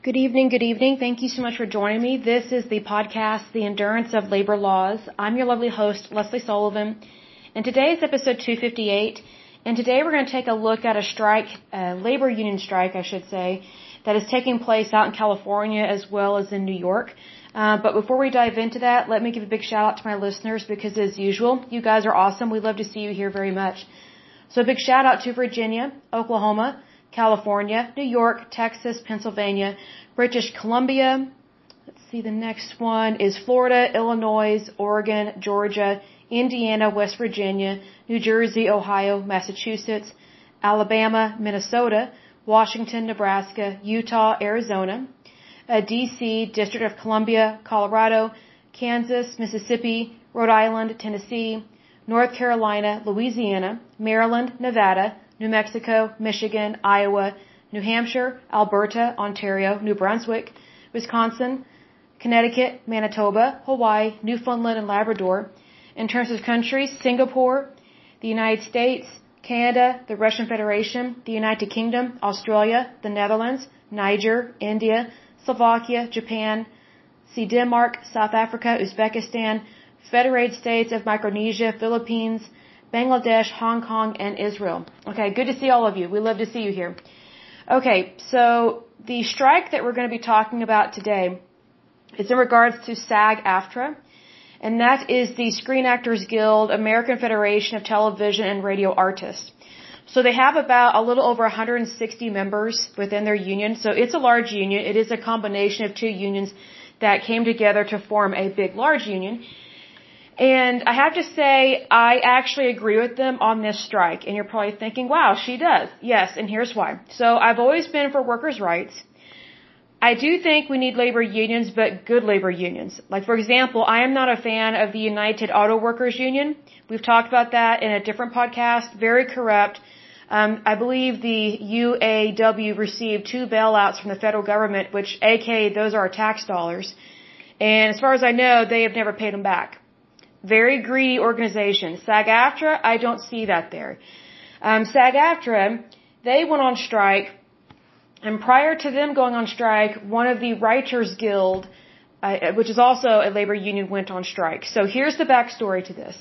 Good evening, good evening. Thank you so much for joining me. This is the podcast, The Endurance of Labor Laws. I'm your lovely host, Lesley Sullivan, and today is episode 258. And today we're going to take a look at a strike, a labor union strike, I should say, that is taking place out in California as well as in New York. Uh, but before we dive into that, let me give a big shout out to my listeners because as usual, you guys are awesome. We love to see you here very much. So a big shout out to Virginia, Oklahoma, California, New York, Texas, Pennsylvania, British Columbia. Let's see, the next one is Florida, Illinois, Oregon, Georgia, Indiana, West Virginia, New Jersey, Ohio, Massachusetts, Alabama, Minnesota, Washington, Nebraska, Utah, Arizona, uh, DC, District of Columbia, Colorado, Kansas, Mississippi, Rhode Island, Tennessee, North Carolina, Louisiana, Maryland, Nevada, New Mexico, Michigan, Iowa, New Hampshire, Alberta, Ontario, New Brunswick, Wisconsin, Connecticut, Manitoba, Hawaii, Newfoundland and Labrador. In terms of countries, Singapore, the United States, Canada, the Russian Federation, the United Kingdom, Australia, the Netherlands, Niger, India, Slovakia, Japan, see Denmark, South Africa, Uzbekistan, Federated States of Micronesia, Philippines, Bangladesh, Hong Kong, and Israel. Okay, good to see all of you. We love to see you here. Okay, so the strike that we're going to be talking about today is in regards to SAG-AFTRA, and that is the Screen Actors Guild, American Federation of Television and Radio Artists. So they have about a little over 160 members within their union. So it's a large union. It is a combination of two unions that came together to form a big, large union. And I have to say, I actually agree with them on this strike. And you're probably thinking, wow, she does. Yes, and here's why. So I've always been for workers' rights. I do think we need labor unions, but good labor unions. Like, for example, I am not a fan of the United Auto Workers Union. We've talked about that in a different podcast. Very corrupt. Um, I believe the UAW received two bailouts from the federal government, which, AK, those are our tax dollars. And as far as I know, they have never paid them back. Very greedy organization. SAG-AFTRA, I don't see that there. Um, SAG-AFTRA, they went on strike, and prior to them going on strike, one of the Writers Guild, uh, which is also a labor union, went on strike. So here's the backstory to this.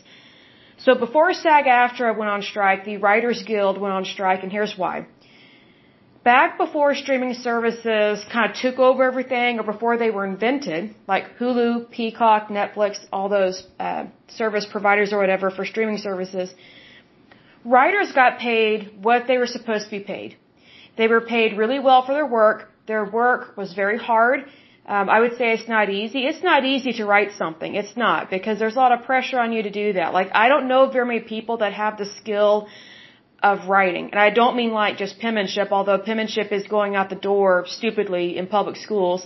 So before SAG-AFTRA went on strike, the Writers Guild went on strike, and here's why back before streaming services kind of took over everything or before they were invented, like Hulu, Peacock, Netflix, all those uh, service providers or whatever for streaming services, writers got paid what they were supposed to be paid. They were paid really well for their work. Their work was very hard. Um, I would say it's not easy. It's not easy to write something. It's not because there's a lot of pressure on you to do that. Like I don't know very many people that have the skill of writing. And I don't mean like just penmanship, although penmanship is going out the door stupidly in public schools.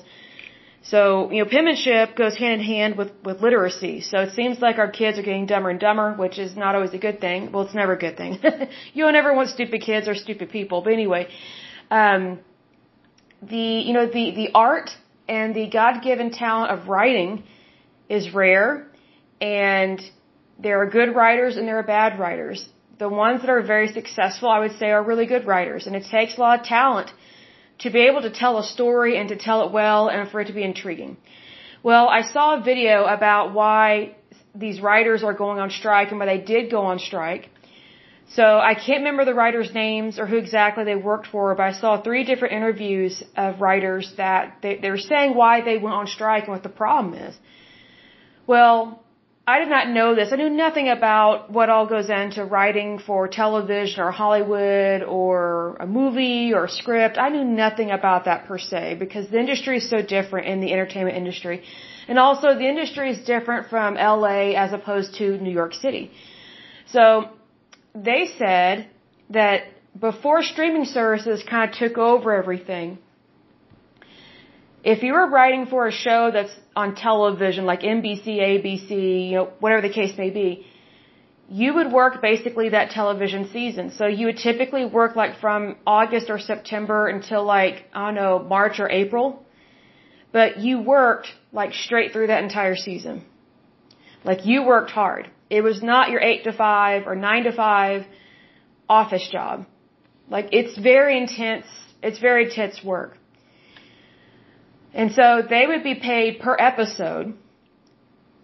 So, you know, penmanship goes hand in hand with, with literacy. So it seems like our kids are getting dumber and dumber, which is not always a good thing. Well, it's never a good thing. you don't ever want stupid kids or stupid people. But anyway, um, the, you know, the, the art and the God-given talent of writing is rare and there are good writers and there are bad writers the ones that are very successful, I would say, are really good writers. And it takes a lot of talent to be able to tell a story and to tell it well and for it to be intriguing. Well, I saw a video about why these writers are going on strike and why they did go on strike. So I can't remember the writers' names or who exactly they worked for, but I saw three different interviews of writers that they, they were saying why they went on strike and what the problem is. Well, I did not know this. I knew nothing about what all goes into writing for television or Hollywood or a movie or a script. I knew nothing about that per se because the industry is so different in the entertainment industry. And also the industry is different from LA as opposed to New York City. So they said that before streaming services kind of took over everything, if you were writing for a show that's on television, like NBC, ABC, you know, whatever the case may be, you would work basically that television season. So you would typically work like from August or September until like, I don't know, March or April. But you worked like straight through that entire season. Like you worked hard. It was not your 8 to 5 or 9 to 5 office job. Like it's very intense, it's very intense work. And so they would be paid per episode.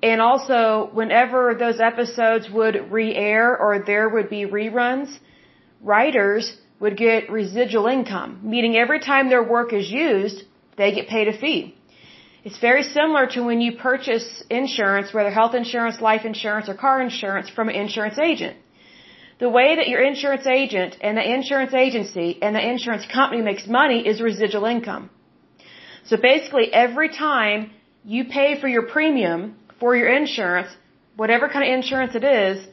And also, whenever those episodes would re-air or there would be reruns, writers would get residual income, meaning every time their work is used, they get paid a fee. It's very similar to when you purchase insurance, whether health insurance, life insurance, or car insurance from an insurance agent. The way that your insurance agent and the insurance agency and the insurance company makes money is residual income. So basically, every time you pay for your premium for your insurance, whatever kind of insurance it is,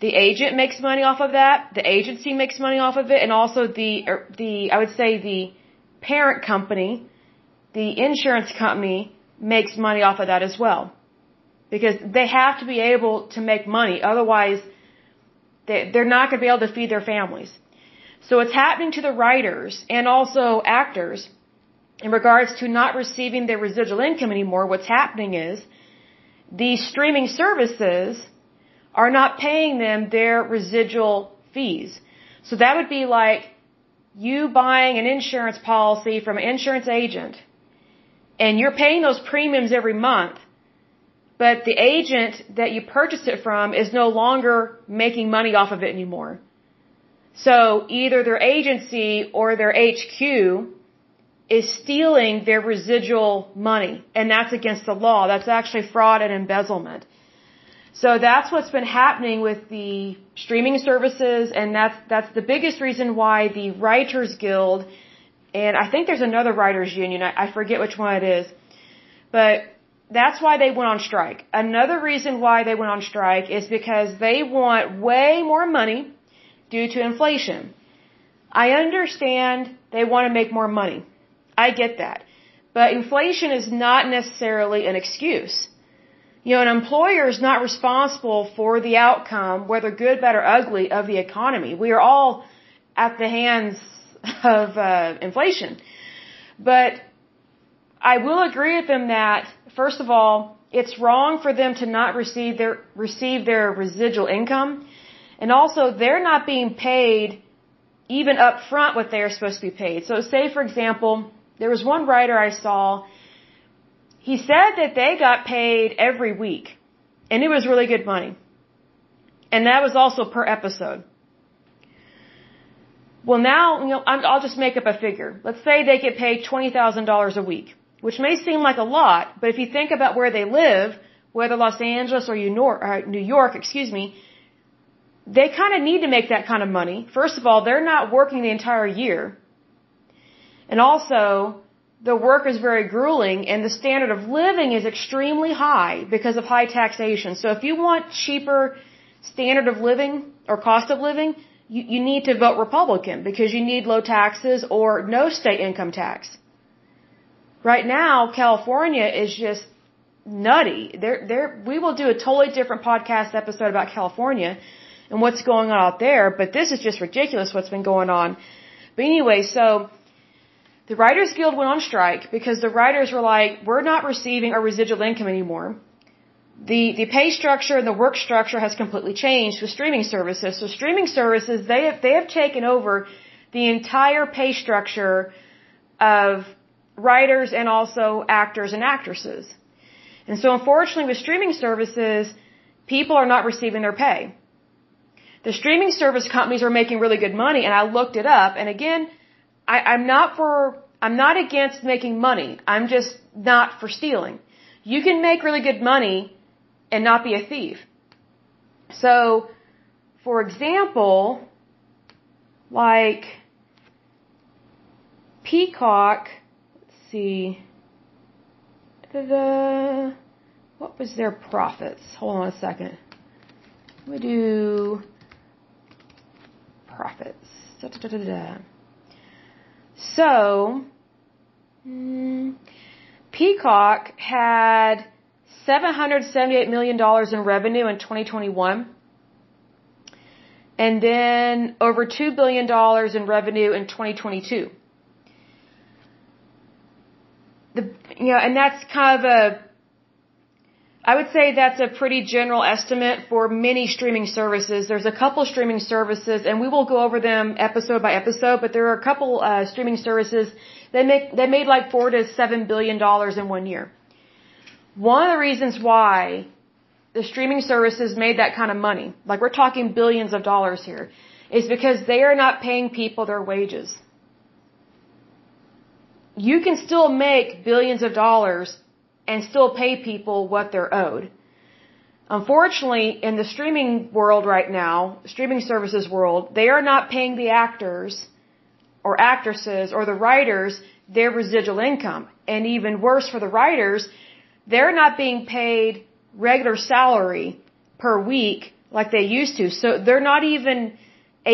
the agent makes money off of that, the agency makes money off of it, and also the er, the I would say the parent company, the insurance company makes money off of that as well. Because they have to be able to make money, otherwise they, they're not going to be able to feed their families. So it's happening to the writers and also actors in regards to not receiving their residual income anymore, what's happening is these streaming services are not paying them their residual fees. So that would be like you buying an insurance policy from an insurance agent and you're paying those premiums every month, but the agent that you purchased it from is no longer making money off of it anymore. So either their agency or their HQ is stealing their residual money. And that's against the law. That's actually fraud and embezzlement. So that's what's been happening with the streaming services, and that's that's the biggest reason why the Writers Guild, and I think there's another writers union. I, I forget which one it is, but that's why they went on strike. Another reason why they went on strike is because they want way more money due to inflation. I understand they want to make more money. I get that. But inflation is not necessarily an excuse. You know, an employer is not responsible for the outcome, whether good, bad, or ugly, of the economy. We are all at the hands of uh, inflation. But I will agree with them that, first of all, it's wrong for them to not receive their receive their residual income, and also they're not being paid even up front what they're supposed to be paid. So, say for example, there was one writer I saw. He said that they got paid every week, and it was really good money. And that was also per episode. Well, now, you know, I'll just make up a figure. Let's say they get paid $20,000 a week, which may seem like a lot, but if you think about where they live, whether Los Angeles or uh, New York, excuse me, they kind of need to make that kind of money. First of all, they're not working the entire year. And also, the work is very grueling and the standard of living is extremely high because of high taxation. So if you want cheaper standard of living or cost of living, you, you need to vote Republican because you need low taxes or no state income tax. Right now, California is just nutty. There, there, we will do a totally different podcast episode about California and what's going on out there, but this is just ridiculous what's been going on. But anyway, so the Writers Guild went on strike because the writers were like, we're not receiving our residual income anymore. The, the pay structure and the work structure has completely changed with streaming services. So streaming services, they have, they have taken over the entire pay structure of writers and also actors and actresses. And so unfortunately with streaming services, people are not receiving their pay. The streaming service companies are making really good money and I looked it up and again, I, I'm not for, I'm not against making money. I'm just not for stealing. You can make really good money and not be a thief. So, for example, like Peacock, let's see, da-da, what was their profits? Hold on a second. We do profits. Da-da-da-da-da. So, hmm, Peacock had $778 million in revenue in 2021. And then over $2 billion in revenue in 2022. The, you know, and that's kind of a, I would say that's a pretty general estimate for many streaming services. There's a couple streaming services, and we will go over them episode by episode. But there are a couple uh, streaming services that make they made like four to seven billion dollars in one year. One of the reasons why the streaming services made that kind of money, like we're talking billions of dollars here, is because they are not paying people their wages. You can still make billions of dollars and still pay people what they're owed. Unfortunately, in the streaming world right now, streaming services world, they are not paying the actors or actresses or the writers their residual income. And even worse for the writers, they're not being paid regular salary per week like they used to. So they're not even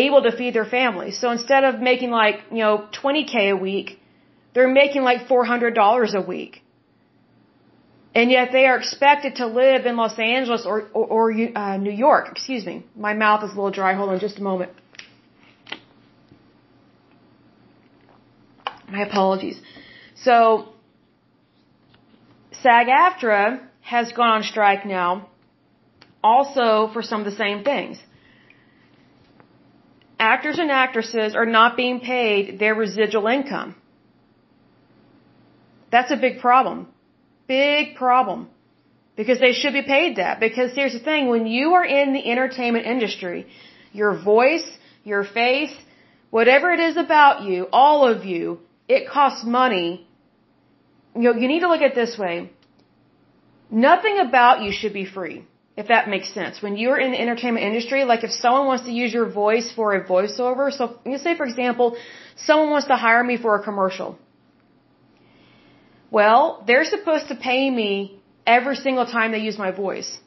able to feed their families. So instead of making like, you know, 20k a week, they're making like $400 a week. And yet they are expected to live in Los Angeles or, or, or uh, New York. Excuse me. My mouth is a little dry. Hold on just a moment. My apologies. So, SAG-AFTRA has gone on strike now also for some of the same things. Actors and actresses are not being paid their residual income. That's a big problem. Big problem. Because they should be paid that. Because here's the thing, when you are in the entertainment industry, your voice, your face, whatever it is about you, all of you, it costs money. You know, you need to look at this way. Nothing about you should be free, if that makes sense. When you're in the entertainment industry, like if someone wants to use your voice for a voiceover, so you say for example, someone wants to hire me for a commercial. Well, they're supposed to pay me every single time they use my voice.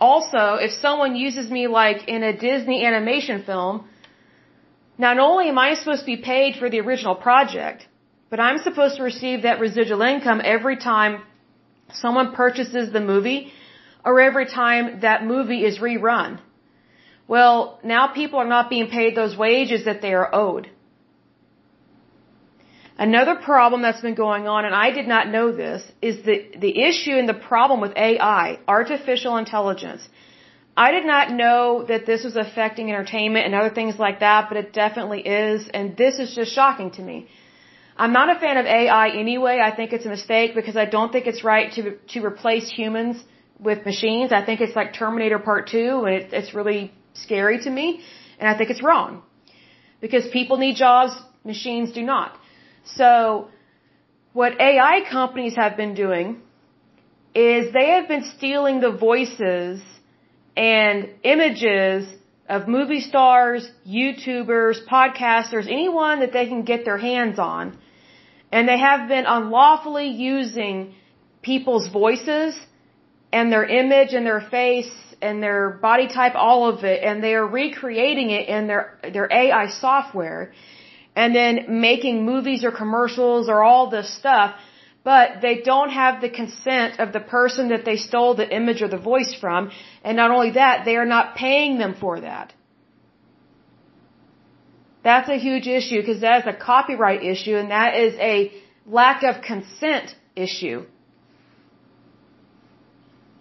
Also, if someone uses me like in a Disney animation film, not only am I supposed to be paid for the original project, but I'm supposed to receive that residual income every time someone purchases the movie or every time that movie is rerun. Well, now people are not being paid those wages that they are owed. Another problem that's been going on, and I did not know this, is the, the issue and the problem with AI, artificial intelligence. I did not know that this was affecting entertainment and other things like that, but it definitely is, and this is just shocking to me. I'm not a fan of AI anyway. I think it's a mistake because I don't think it's right to to replace humans with machines. I think it's like Terminator Part 2 and it, it's really scary to me, and I think it's wrong. Because people need jobs, machines do not. So, what AI companies have been doing is they have been stealing the voices and images of movie stars, YouTubers, podcasters, anyone that they can get their hands on. And they have been unlawfully using people's voices and their image and their face and their body type, all of it, and they are recreating it in their, their AI software and then making movies or commercials or all this stuff, but they don't have the consent of the person that they stole the image or the voice from, and not only that, they are not paying them for that. That's a huge issue because that is a copyright issue and that is a lack of consent issue.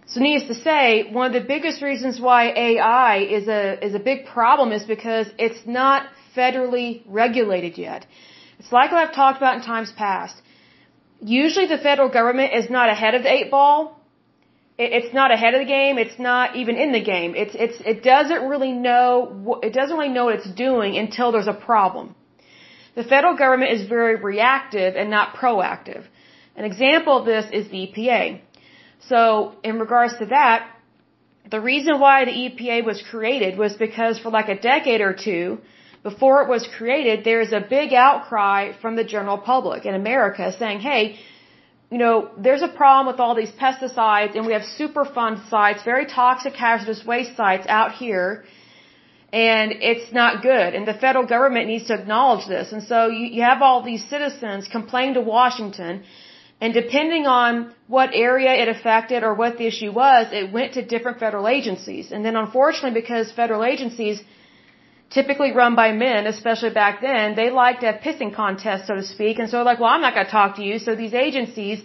So needless to say, one of the biggest reasons why AI is a is a big problem is because it's not federally regulated yet. It's like what I've talked about in times past. Usually the federal government is not ahead of the eight ball. It's not ahead of the game. It's not even in the game. It's, it's, it doesn't really know, it doesn't really know what it's doing until there's a problem. The federal government is very reactive and not proactive. An example of this is the EPA. So, in regards to that, the reason why the EPA was created was because for like a decade or two, before it was created, there's a big outcry from the general public in America saying, hey, you know, there's a problem with all these pesticides and we have Superfund sites, very toxic hazardous waste sites out here and it's not good. And the federal government needs to acknowledge this. And so you, you have all these citizens complain to Washington and depending on what area it affected or what the issue was, it went to different federal agencies. And then unfortunately because federal agencies typically run by men, especially back then, they liked to have pissing contests, so to speak. And so they're like, well, I'm not going to talk to you. So these agencies,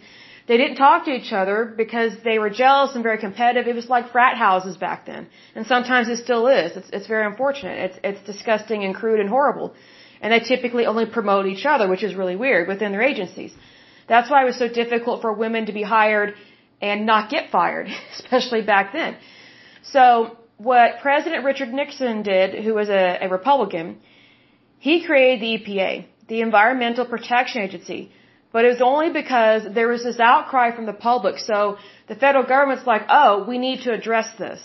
They didn't talk to each other because they were jealous and very competitive. It was like frat houses back then. And sometimes it still is. It's, it's very unfortunate. It's, it's disgusting and crude and horrible. And they typically only promote each other, which is really weird within their agencies. That's why it was so difficult for women to be hired and not get fired, especially back then. So what President Richard Nixon did, who was a, a Republican, he created the EPA, the Environmental Protection Agency. But it was only because there was this outcry from the public. So the federal government's like, oh, we need to address this.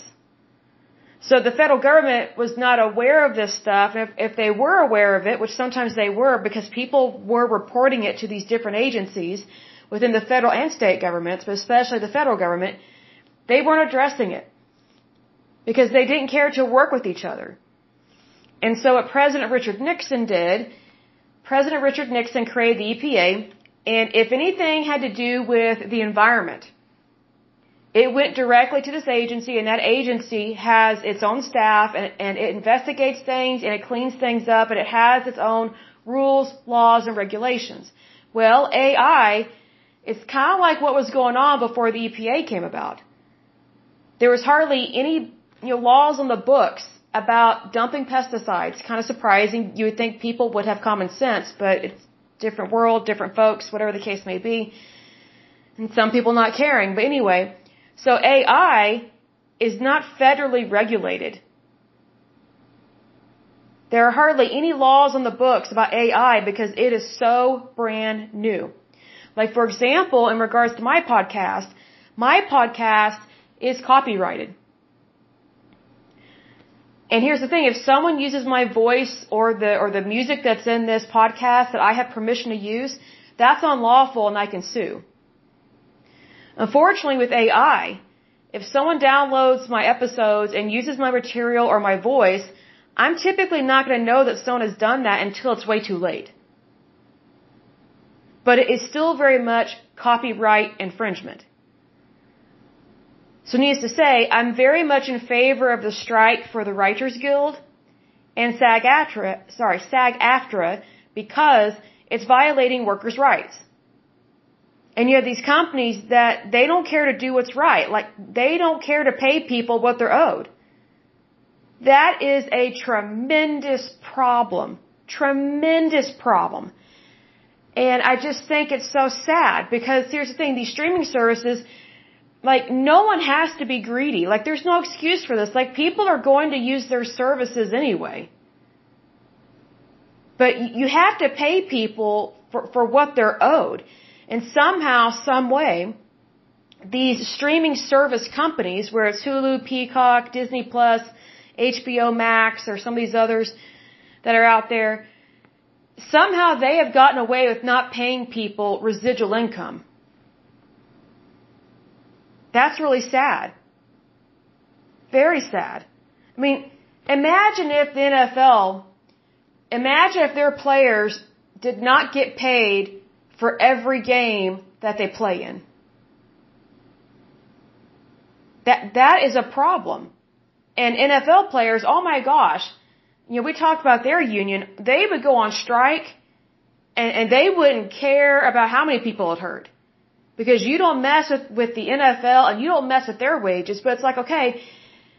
So the federal government was not aware of this stuff. If, if they were aware of it, which sometimes they were because people were reporting it to these different agencies within the federal and state governments, but especially the federal government, they weren't addressing it because they didn't care to work with each other. And so what President Richard Nixon did, President Richard Nixon created the EPA and if anything had to do with the environment, it went directly to this agency, and that agency has its own staff, and, and it investigates things, and it cleans things up, and it has its own rules, laws, and regulations. Well, AI is kind of like what was going on before the EPA came about. There was hardly any you know, laws on the books about dumping pesticides. Kind of surprising. You would think people would have common sense, but it's different world, different folks, whatever the case may be. And some people not caring. But anyway, so AI is not federally regulated. There are hardly any laws on the books about AI because it is so brand new. Like for example, in regards to my podcast, my podcast is copyrighted. And here's the thing, if someone uses my voice or the, or the music that's in this podcast that I have permission to use, that's unlawful and I can sue. Unfortunately with AI, if someone downloads my episodes and uses my material or my voice, I'm typically not going to know that someone has done that until it's way too late. But it is still very much copyright infringement. So needless to say, I'm very much in favor of the strike for the Writers Guild and SAG-AFTRA, sorry, SAG-AFTRA because it's violating workers' rights. And you have these companies that they don't care to do what's right. Like, they don't care to pay people what they're owed. That is a tremendous problem. Tremendous problem. And I just think it's so sad because here's the thing, these streaming services, like, no one has to be greedy. Like, there's no excuse for this. Like, people are going to use their services anyway. But you have to pay people for, for what they're owed. And somehow, some way, these streaming service companies, where it's Hulu, Peacock, Disney Plus, HBO Max, or some of these others that are out there, somehow they have gotten away with not paying people residual income. That's really sad. Very sad. I mean, imagine if the NFL, imagine if their players did not get paid for every game that they play in. That, that is a problem. And NFL players, oh my gosh, you know, we talked about their union, they would go on strike and, and they wouldn't care about how many people it hurt because you don't mess with, with the NFL and you don't mess with their wages. But it's like, okay,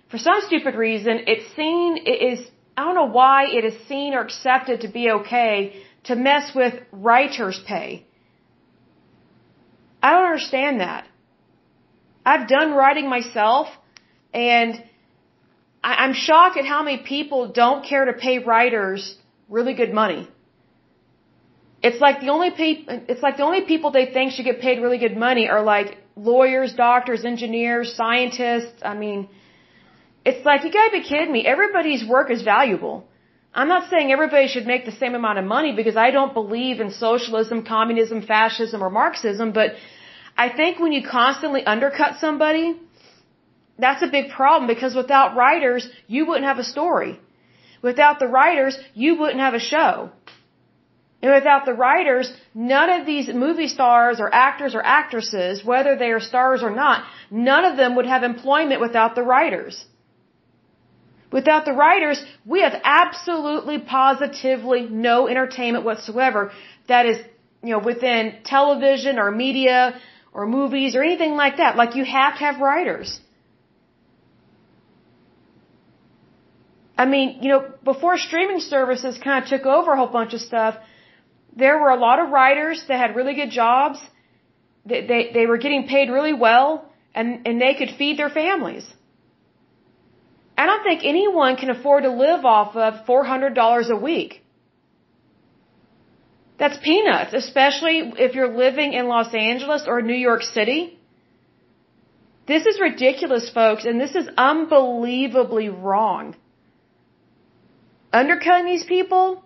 for some stupid reason, it's seen, it is, I don't know why it is seen or accepted to be okay to mess with writers' pay. I don't understand that. I've done writing myself and I, I'm shocked at how many people don't care to pay writers really good money. It's like the only people, it's like the only people they think should get paid really good money are like lawyers, doctors, engineers, scientists. I mean, it's like you gotta be kidding me. Everybody's work is valuable. I'm not saying everybody should make the same amount of money because I don't believe in socialism, communism, fascism, or Marxism, but I think when you constantly undercut somebody, that's a big problem because without writers, you wouldn't have a story. Without the writers, you wouldn't have a show. And without the writers, none of these movie stars or actors or actresses, whether they are stars or not, none of them would have employment without the writers. Without the writers, we have absolutely positively no entertainment whatsoever that is, you know, within television or media or movies or anything like that. Like you have to have writers. I mean, you know, before streaming services kind of took over a whole bunch of stuff, there were a lot of writers that had really good jobs. They, they, they were getting paid really well and, and they could feed their families. I don't think anyone can afford to live off of $400 a week. That's peanuts, especially if you're living in Los Angeles or New York City. This is ridiculous, folks, and this is unbelievably wrong. Undercutting these people,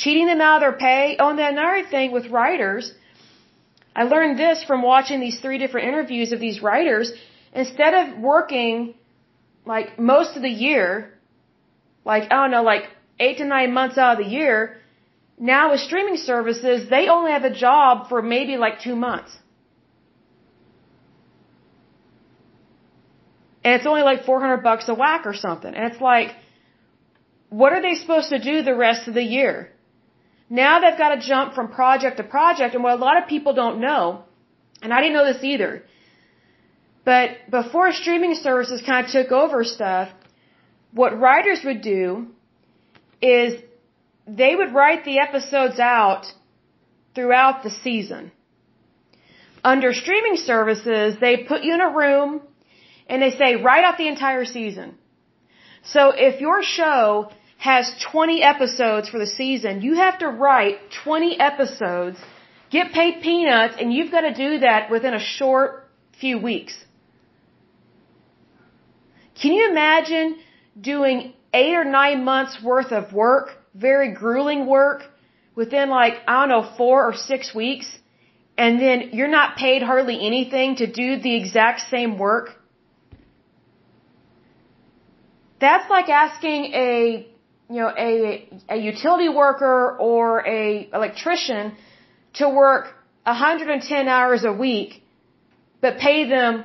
cheating them out of their pay. Oh, and then another thing with writers, I learned this from watching these three different interviews of these writers. Instead of working like most of the year, like, I don't know, like eight to nine months out of the year, now with streaming services, they only have a job for maybe like two months. And it's only like 400 bucks a whack or something. And it's like, what are they supposed to do the rest of the year? Now they've got to jump from project to project. And what a lot of people don't know, and I didn't know this either, but before streaming services kind of took over stuff, what writers would do is they would write the episodes out throughout the season. Under streaming services, they put you in a room and they say, write out the entire season. So if your show has 20 episodes for the season, you have to write 20 episodes, get paid peanuts, and you've got to do that within a short few weeks. Can you imagine doing eight or nine months worth of work, very grueling work, within like, I don't know, four or six weeks, and then you're not paid hardly anything to do the exact same work? That's like asking a, you know, a, a utility worker or a electrician to work 110 hours a week, but pay them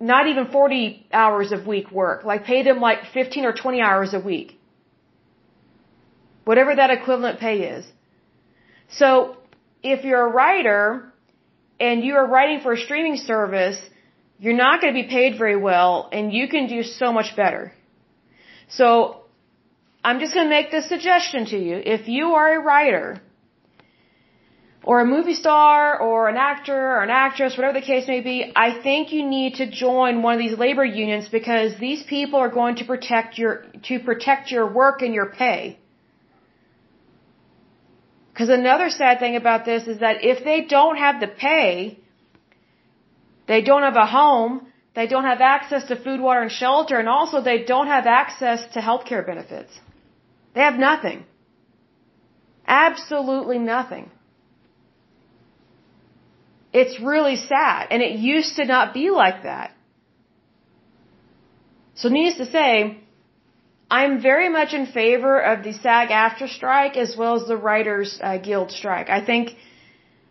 not even 40 hours of week work. Like pay them like 15 or 20 hours a week. Whatever that equivalent pay is. So if you're a writer and you are writing for a streaming service, you're not going to be paid very well and you can do so much better. So I'm just going to make this suggestion to you. If you are a writer or a movie star or an actor or an actress, whatever the case may be, I think you need to join one of these labor unions because these people are going to protect your, to protect your work and your pay. Because another sad thing about this is that if they don't have the pay, they don't have a home, they don't have access to food, water, and shelter, and also they don't have access to health care benefits. They have nothing. Absolutely nothing. It's really sad. And it used to not be like that. So needless to say, I'm very much in favor of the SAG-AFTRA strike as well as the Writers uh, Guild strike. I think,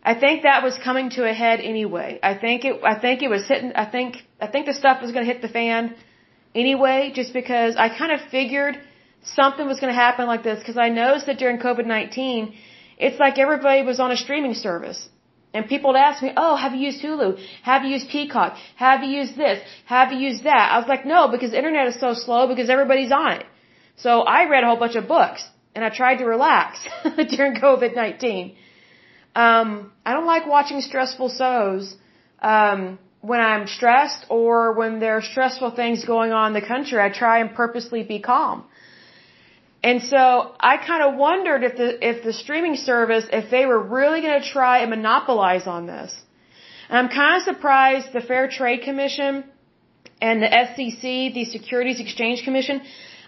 I think that was coming to a head anyway. I think it, I think it was hitting, I think, I think the stuff was going to hit the fan anyway, just because I kind of figured something was going to happen like this because I noticed that during COVID-19, it's like everybody was on a streaming service. And people would ask me, oh, have you used Hulu? Have you used Peacock? Have you used this? Have you used that? I was like, no, because the internet is so slow because everybody's on it. So I read a whole bunch of books and I tried to relax during COVID-19. Um, I don't like watching stressful shows, um, when I'm stressed or when there are stressful things going on in the country. I try and purposely be calm. And so I kind of wondered if the if the streaming service if they were really going to try and monopolize on this. And I'm kind of surprised the Fair Trade Commission and the SEC, the Securities Exchange Commission,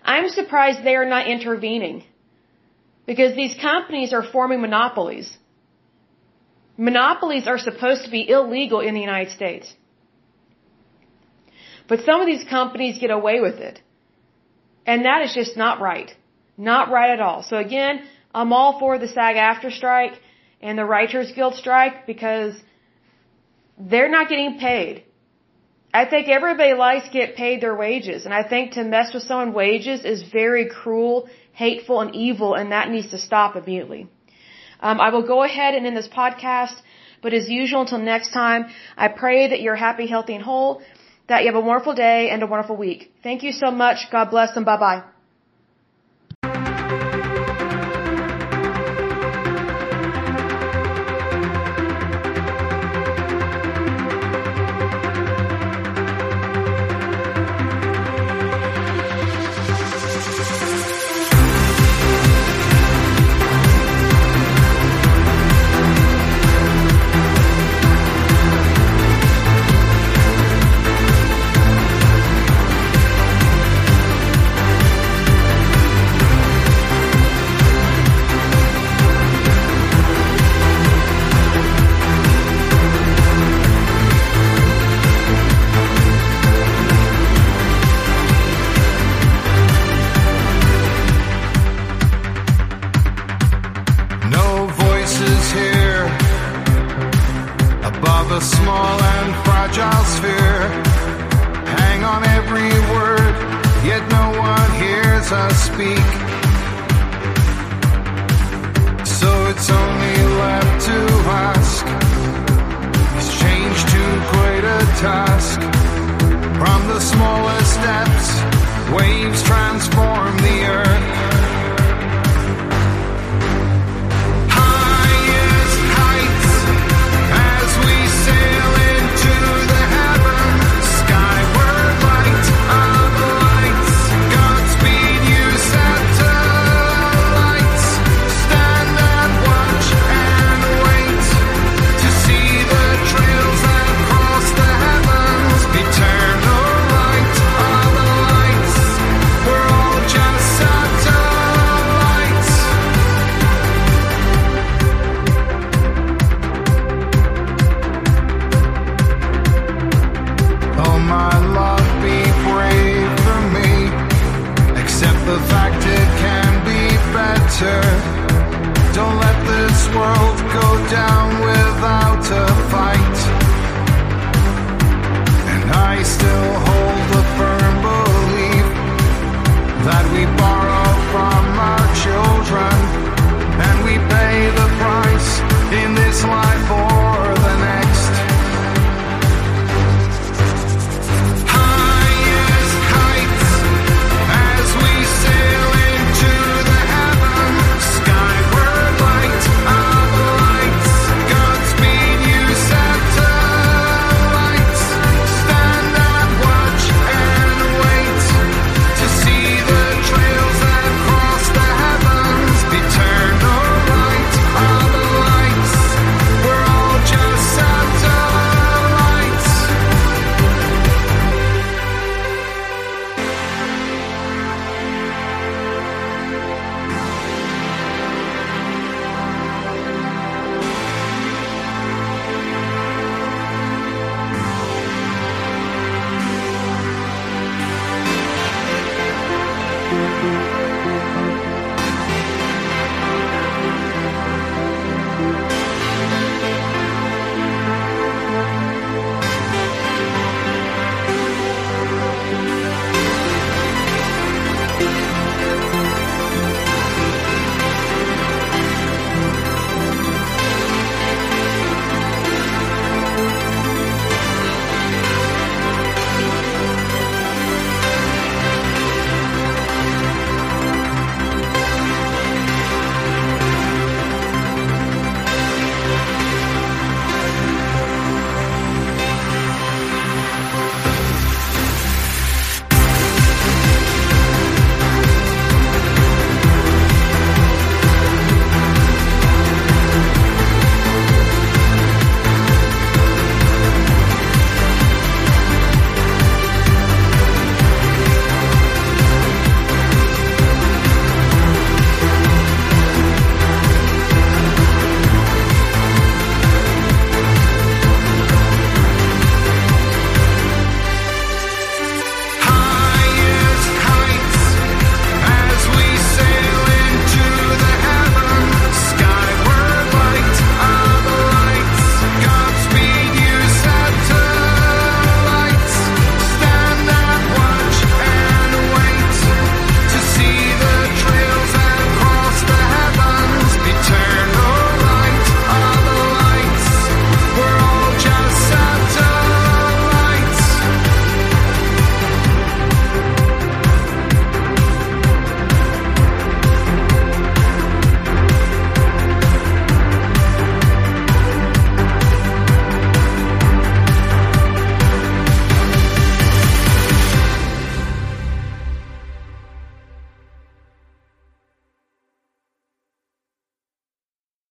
I'm surprised they are not intervening. Because these companies are forming monopolies. Monopolies are supposed to be illegal in the United States. But some of these companies get away with it. And that is just not right. Not right at all. So again, I'm all for the SAG after strike and the Writers Guild strike because they're not getting paid. I think everybody likes to get paid their wages, and I think to mess with someone's wages is very cruel, hateful, and evil, and that needs to stop immediately. Um, I will go ahead and end this podcast But as usual, until next time, I pray that you're happy, healthy, and whole, that you have a wonderful day and a wonderful week. Thank you so much. God bless and bye bye.